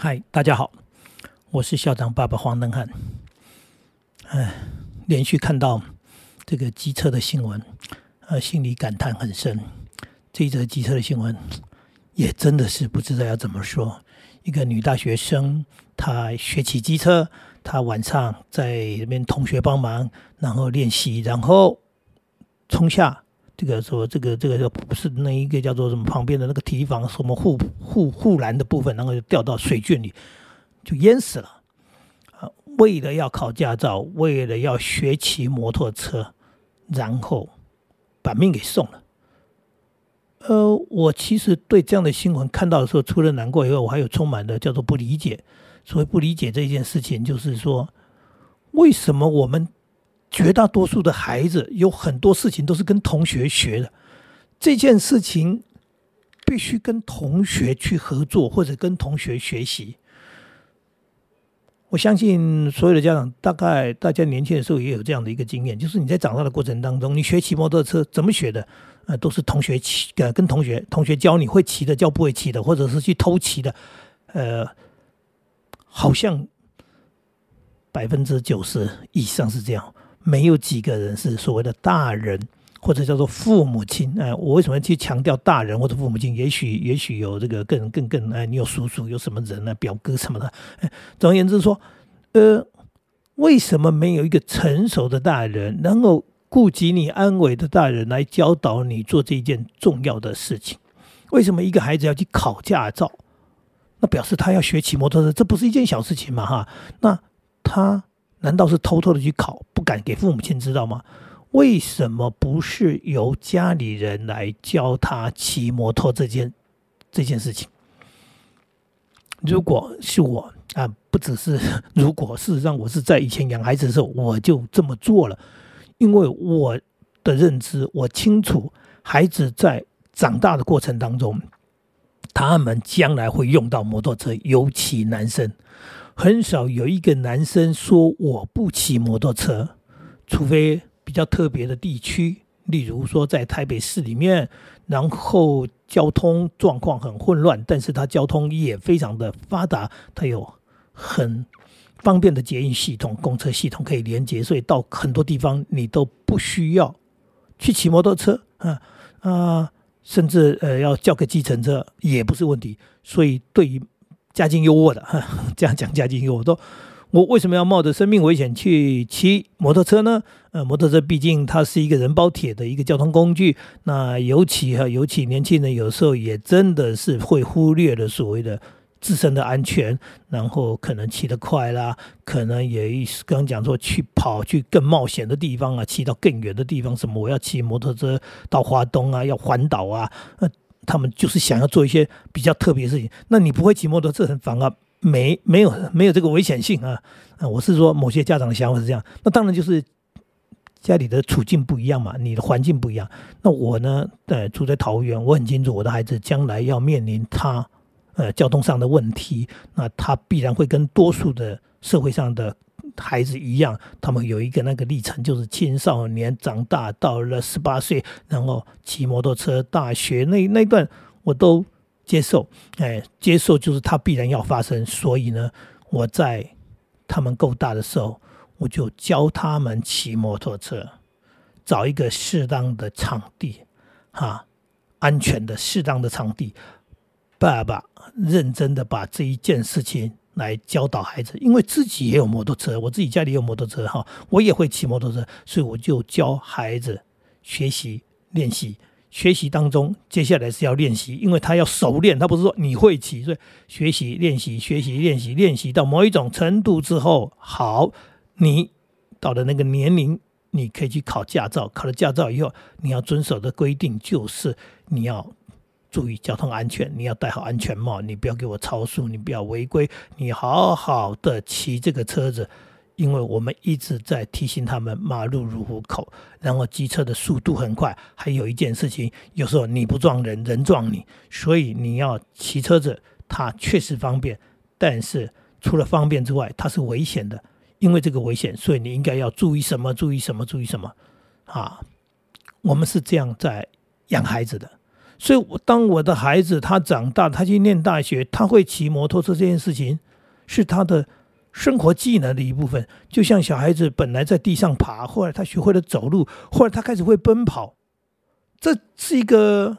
嗨，大家好，我是校长爸爸黄登汉。哎，连续看到这个机车的新闻，呃，心里感叹很深。这一则机车的新闻，也真的是不知道要怎么说。一个女大学生，她学骑机车，她晚上在那边同学帮忙，然后练习，然后冲下这个说这个这个不是那一个叫做什么旁边的那个体育房什么护护护栏的部分，然后就掉到水圈里，就淹死了。啊，为了要考驾照，为了要学骑摩托车，然后把命给送了。呃，我其实对这样的新闻看到的时候，除了难过以外，我还有充满的叫做不理解。所谓不理解这件事情，就是说，为什么我们绝大多数的孩子有很多事情都是跟同学学的，这件事情必须跟同学去合作，或者跟同学学习。我相信所有的家长，大概大家年轻的时候也有这样的一个经验，就是你在长大的过程当中，你学骑摩托车怎么学的？呃，都是同学骑，呃，跟同学同学教你会骑的，教不会骑的，或者是去偷骑的，呃，好像百分之九十以上是这样，没有几个人是所谓的大人或者叫做父母亲。哎，我为什么去强调大人或者父母亲？也许也许有这个更更更，哎，你有叔叔，有什么人呢？表哥什么的。总而言之说，呃，为什么没有一个成熟的大人能够？顾及你安危的大人来教导你做这一件重要的事情。为什么一个孩子要去考驾照？那表示他要学骑摩托车，这不是一件小事情嘛？哈，那他难道是偷偷的去考，不敢给父母亲知道吗？为什么不是由家里人来教他骑摩托这件这件事情？如果是我啊，不只是 如果，事实上我是在以前养孩子的时候，我就这么做了。因为我的认知，我清楚孩子在长大的过程当中，他们将来会用到摩托车，尤其男生，很少有一个男生说我不骑摩托车，除非比较特别的地区，例如说在台北市里面，然后交通状况很混乱，但是他交通也非常的发达，他有很。方便的捷运系统、公车系统可以连接，所以到很多地方你都不需要去骑摩托车啊啊，甚至呃要叫个计程车也不是问题。所以对于家境优渥的，哈 这样讲家境优渥，都我为什么要冒着生命危险去骑摩托车呢？呃，摩托车毕竟它是一个人包铁的一个交通工具，那尤其哈，尤其年轻人有时候也真的是会忽略了所谓的。自身的安全，然后可能骑得快啦，可能也刚刚讲说去跑去更冒险的地方啊，骑到更远的地方，什么我要骑摩托车到华东啊，要环岛啊，呃，他们就是想要做一些比较特别的事情。那你不会骑摩托车，反而没没有没有这个危险性啊？啊，我是说某些家长的想法是这样。那当然就是家里的处境不一样嘛，你的环境不一样。那我呢，呃，住在桃园，我很清楚我的孩子将来要面临他。呃，交通上的问题，那他必然会跟多数的社会上的孩子一样，他们有一个那个历程，就是青少年长大到了十八岁，然后骑摩托车，大学那那段我都接受，哎，接受就是它必然要发生，所以呢，我在他们够大的时候，我就教他们骑摩托车，找一个适当的场地，哈，安全的适当的场地。爸爸认真的把这一件事情来教导孩子，因为自己也有摩托车，我自己家里有摩托车哈，我也会骑摩托车，所以我就教孩子学习练习。学习当中，接下来是要练习，因为他要熟练，他不是说你会骑，所以学习练习学习练习练习到某一种程度之后，好，你到了那个年龄，你可以去考驾照。考了驾照以后，你要遵守的规定就是你要。注意交通安全，你要戴好安全帽，你不要给我超速，你不要违规，你好好的骑这个车子，因为我们一直在提醒他们马路如虎口，然后机车的速度很快，还有一件事情，有时候你不撞人，人撞你，所以你要骑车子，它确实方便，但是除了方便之外，它是危险的，因为这个危险，所以你应该要注意什么？注意什么？注意什么？啊，我们是这样在养孩子的。所以，当我的孩子他长大，他去念大学，他会骑摩托车这件事情，是他的生活技能的一部分。就像小孩子本来在地上爬，后来他学会了走路，后来他开始会奔跑，这是一个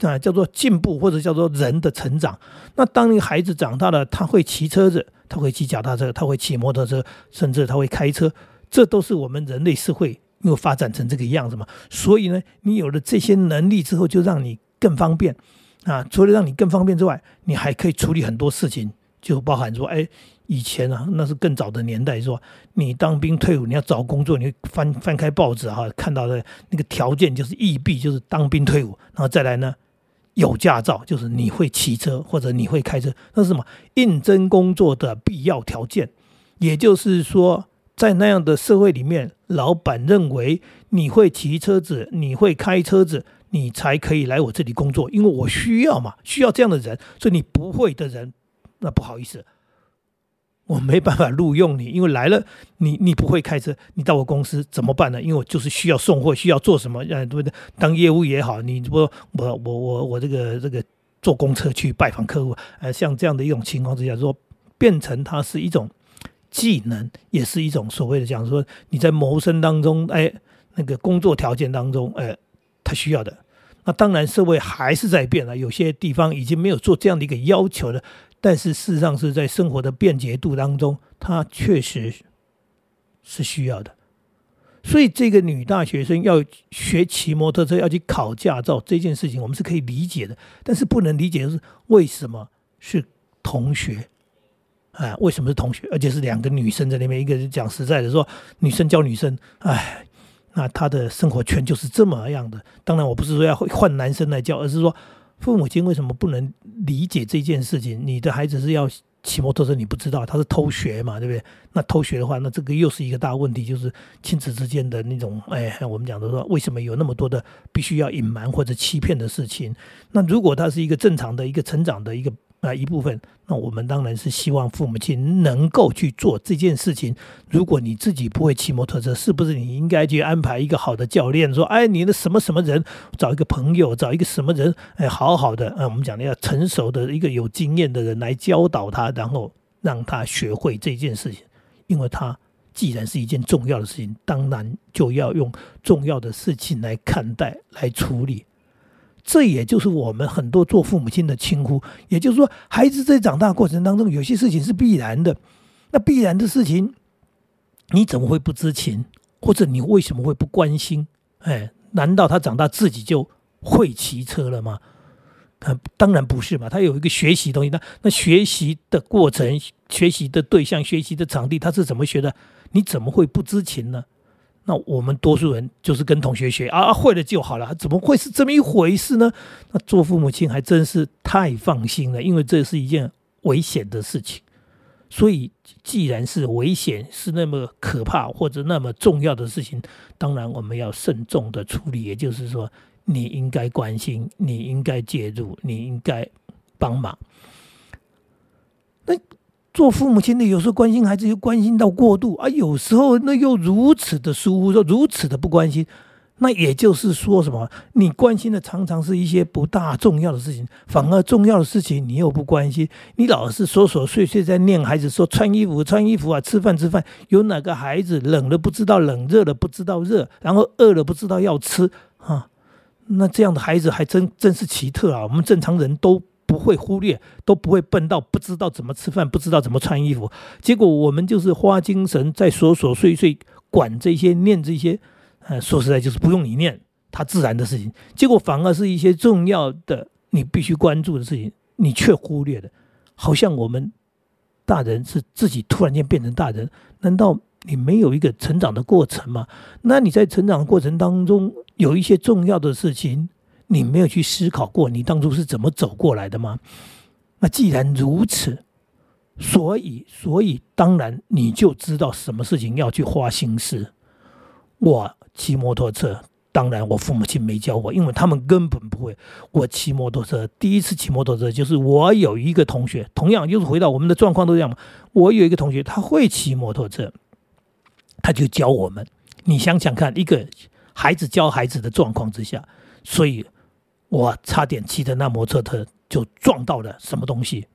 啊叫做进步，或者叫做人的成长。那当你孩子长大了，他会骑车子，他会骑脚踏车，他会骑摩托车，甚至他会开车，这都是我们人类社会。又发展成这个样子嘛，所以呢，你有了这些能力之后，就让你更方便啊。除了让你更方便之外，你还可以处理很多事情，就包含说，哎，以前啊，那是更早的年代，说你当兵退伍，你要找工作，你翻翻开报纸哈，看到的那个条件就是义必就是当兵退伍，然后再来呢，有驾照，就是你会骑车或者你会开车，那是什么？应征工作的必要条件，也就是说。在那样的社会里面，老板认为你会骑车子，你会开车子，你才可以来我这里工作，因为我需要嘛，需要这样的人。所以你不会的人，那不好意思，我没办法录用你，因为来了你你不会开车，你到我公司怎么办呢？因为我就是需要送货，需要做什么？对不对？当业务也好，你不我我我我这个这个坐公车去拜访客户，呃，像这样的一种情况之下，说变成它是一种。技能也是一种所谓的讲说你在谋生当中，哎，那个工作条件当中，哎，他需要的。那当然社会还是在变了，有些地方已经没有做这样的一个要求了。但是事实上是在生活的便捷度当中，它确实是需要的。所以这个女大学生要学骑摩托车，要去考驾照这件事情，我们是可以理解的。但是不能理解的是为什么是同学。哎，为什么是同学？而且是两个女生在那边，一个是讲实在的说，女生教女生，哎，那他的生活圈就是这么样的。当然，我不是说要换男生来教，而是说父母亲为什么不能理解这件事情？你的孩子是要骑摩托车，你不知道他是偷学嘛，对不对？那偷学的话，那这个又是一个大问题，就是亲子之间的那种，哎，我们讲的说，为什么有那么多的必须要隐瞒或者欺骗的事情？那如果他是一个正常的一个成长的一个。那，一部分，那我们当然是希望父母亲能够去做这件事情。如果你自己不会骑摩托车，是不是你应该去安排一个好的教练？说，哎，你的什么什么人，找一个朋友，找一个什么人，哎，好好的，嗯，我们讲的要成熟的一个有经验的人来教导他，然后让他学会这件事情。因为他既然是一件重要的事情，当然就要用重要的事情来看待、来处理。这也就是我们很多做父母亲的轻忽，也就是说，孩子在长大过程当中，有些事情是必然的。那必然的事情，你怎么会不知情？或者你为什么会不关心？哎，难道他长大自己就会骑车了吗？啊，当然不是嘛。他有一个学习东西，那那学习的过程、学习的对象、学习的场地，他是怎么学的？你怎么会不知情呢？那我们多数人就是跟同学学啊，会了就好了，怎么会是这么一回事呢？那做父母亲还真是太放心了，因为这是一件危险的事情。所以，既然是危险，是那么可怕或者那么重要的事情，当然我们要慎重的处理。也就是说，你应该关心，你应该介入，你应该帮忙。那。做父母亲的有时候关心孩子又关心到过度啊，有时候那又如此的疏忽，说如此的不关心，那也就是说什么？你关心的常常是一些不大重要的事情，反而重要的事情你又不关心，你老是琐琐碎碎在念孩子说穿衣服穿衣服啊，吃饭吃饭，有哪个孩子冷了不知道冷，热了不知道热，然后饿了不知道要吃啊？那这样的孩子还真真是奇特啊！我们正常人都。会忽略，都不会笨到不知道怎么吃饭，不知道怎么穿衣服。结果我们就是花精神在琐琐碎碎管这些、念这些。呃，说实在就是不用你念，它自然的事情。结果反而是一些重要的、你必须关注的事情，你却忽略了。好像我们大人是自己突然间变成大人，难道你没有一个成长的过程吗？那你在成长的过程当中有一些重要的事情。你没有去思考过，你当初是怎么走过来的吗？那既然如此，所以，所以当然你就知道什么事情要去花心思。我骑摩托车，当然我父母亲没教我，因为他们根本不会。我骑摩托车，第一次骑摩托车就是我有一个同学，同样就是回到我们的状况都这样嘛。我有一个同学，他会骑摩托车，他就教我们。你想想看，一个孩子教孩子的状况之下，所以。我差点骑着那摩托车就撞到了什么东西，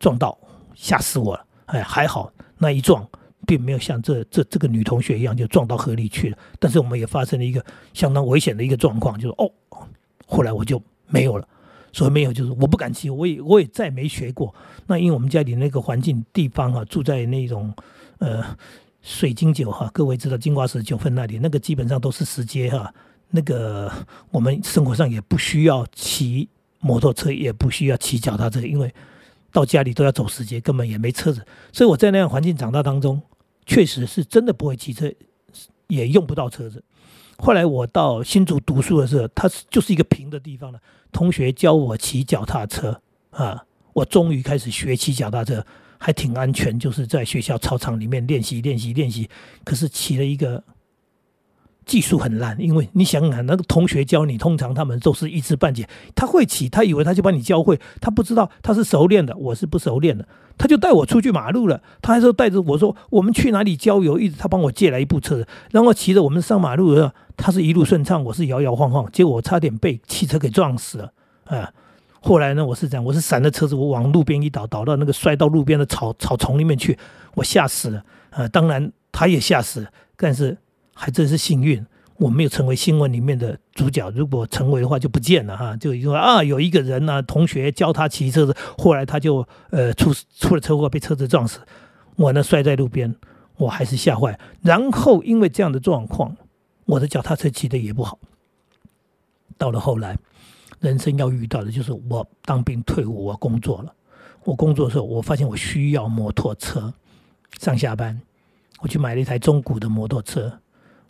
撞到吓死我了。哎，还好那一撞并没有像这这这个女同学一样就撞到河里去了。但是我们也发生了一个相当危险的一个状况，就是哦，后来我就没有了。所以没有，就是我不敢骑，我也我也再没学过。那因为我们家里那个环境地方啊，住在那种呃水晶酒哈，各位知道金瓜石九份那里，那个基本上都是石阶哈。那个我们生活上也不需要骑摩托车，也不需要骑脚踏车，因为到家里都要走石阶，根本也没车子。所以我在那样环境长大当中，确实是真的不会骑车，也用不到车子。后来我到新竹读书的时候，它就是一个平的地方了。同学教我骑脚踏车啊，我终于开始学骑脚踏车，还挺安全。就是在学校操场里面练习练习练习，可是骑了一个。技术很烂，因为你想想，那个同学教你，通常他们都是一知半解。他会骑，他以为他就把你教会，他不知道他是熟练的，我是不熟练的。他就带我出去马路了，他还说带着我说我们去哪里郊游，一直他帮我借来一部车，然后骑着我们上马路的时候，他是一路顺畅，我是摇摇晃晃，结果我差点被汽车给撞死了。啊，后来呢，我是这样，我是闪着车子，我往路边一倒，倒到那个摔到路边的草草丛里面去，我吓死了。啊，当然他也吓死了，但是。还真是幸运，我没有成为新闻里面的主角。如果成为的话，就不见了哈。就因为啊，有一个人呢，同学教他骑车子，后来他就呃出出了车祸，被车子撞死。我呢摔在路边，我还是吓坏。然后因为这样的状况，我的脚踏车骑的也不好。到了后来，人生要遇到的就是我当兵退伍，我工作了。我工作的时候，我发现我需要摩托车上下班，我去买了一台中古的摩托车。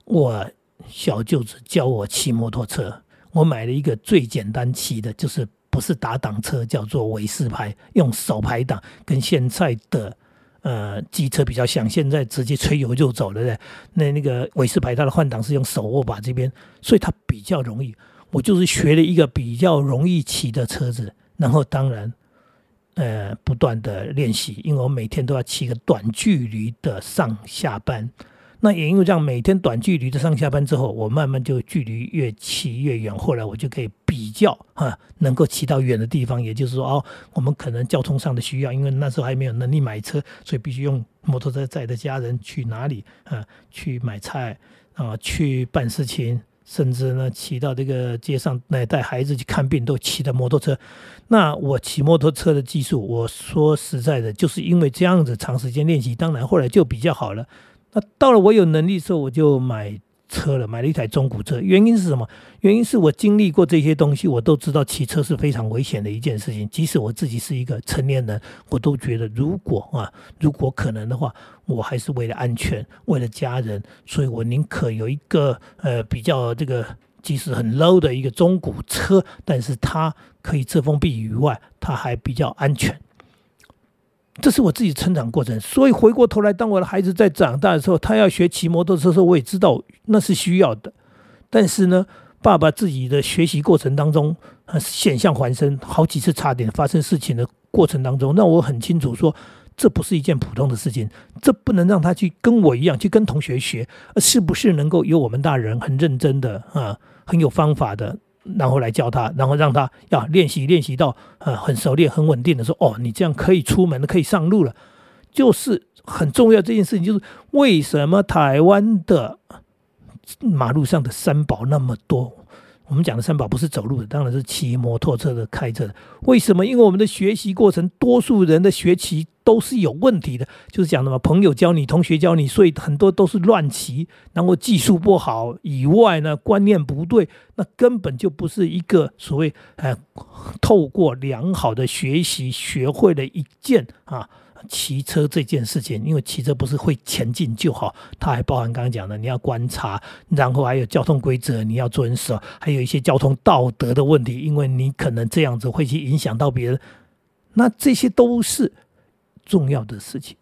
我小舅子教我骑摩托车，我买了一个最简单骑的，就是不是打挡车，叫做韦斯牌，用手排挡，跟现在的呃机车比较像。现在直接吹油就走了的，那那个韦斯牌它的换挡是用手握把这边，所以它比较容易。我就是学了一个比较容易骑的车子，然后当然呃不断的练习，因为我每天都要骑个短距离的上下班。那也因为这样，每天短距离的上下班之后，我慢慢就距离越骑越远。后来我就可以比较哈，能够骑到远的地方。也就是说，哦，我们可能交通上的需要，因为那时候还没有能力买车，所以必须用摩托车载着家人去哪里啊？去买菜啊？去办事情，甚至呢，骑到这个街上来带孩子去看病，都骑的摩托车。那我骑摩托车的技术，我说实在的，就是因为这样子长时间练习，当然后来就比较好了。那到了我有能力的时候，我就买车了，买了一台中古车。原因是什么？原因是我经历过这些东西，我都知道骑车是非常危险的一件事情。即使我自己是一个成年人，我都觉得如果啊，如果可能的话，我还是为了安全，为了家人，所以我宁可有一个呃比较这个即使很 low 的一个中古车，但是它可以遮风避雨外，它还比较安全。这是我自己成长过程，所以回过头来，当我的孩子在长大的时候，他要学骑摩托车的时候，我也知道那是需要的。但是呢，爸爸自己的学习过程当中，险象环生，好几次差点发生事情的过程当中，让我很清楚说，这不是一件普通的事情，这不能让他去跟我一样去跟同学学，是不是能够有我们大人很认真的啊，很有方法的。然后来教他，然后让他要练习练习到呃很熟练、很稳定的说：“哦，你这样可以出门了，可以上路了。”就是很重要这件事情，就是为什么台湾的马路上的三宝那么多？我们讲的三宝不是走路的，当然是骑摩托车的、开车的。为什么？因为我们的学习过程，多数人的学习都是有问题的。就是讲的嘛，朋友教你，同学教你，所以很多都是乱骑，然后技术不好以外呢，观念不对，那根本就不是一个所谓呃，透过良好的学习学会了一件啊。骑车这件事情，因为骑车不是会前进就好，它还包含刚刚讲的，你要观察，然后还有交通规则你要遵守，还有一些交通道德的问题，因为你可能这样子会去影响到别人，那这些都是重要的事情。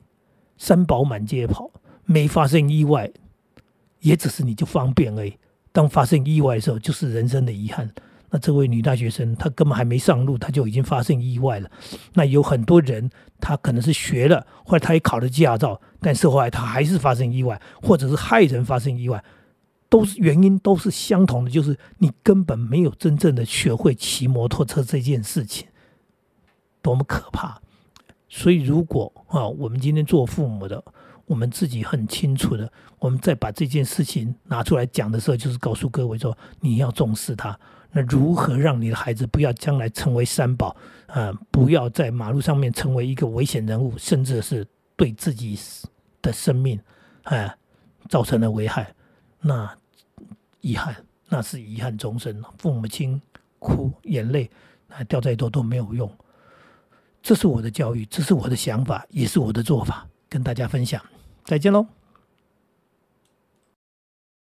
三宝满街跑，没发生意外，也只是你就方便而已。当发生意外的时候，就是人生的遗憾。那这位女大学生，她根本还没上路，她就已经发生意外了。那有很多人，他可能是学了，或者他也考了驾照，但是后来他还是发生意外，或者是害人发生意外。都是原因都是相同的，就是你根本没有真正的学会骑摩托车这件事情，多么可怕！所以，如果啊，我们今天做父母的，我们自己很清楚的，我们再把这件事情拿出来讲的时候，就是告诉各位说，你要重视它。那如何让你的孩子不要将来成为三宝啊？不要在马路上面成为一个危险人物，甚至是对自己的生命啊造成了危害？那遗憾，那是遗憾终生。父母亲哭眼泪啊掉再多都没有用。这是我的教育，这是我的想法，也是我的做法，跟大家分享。再见喽。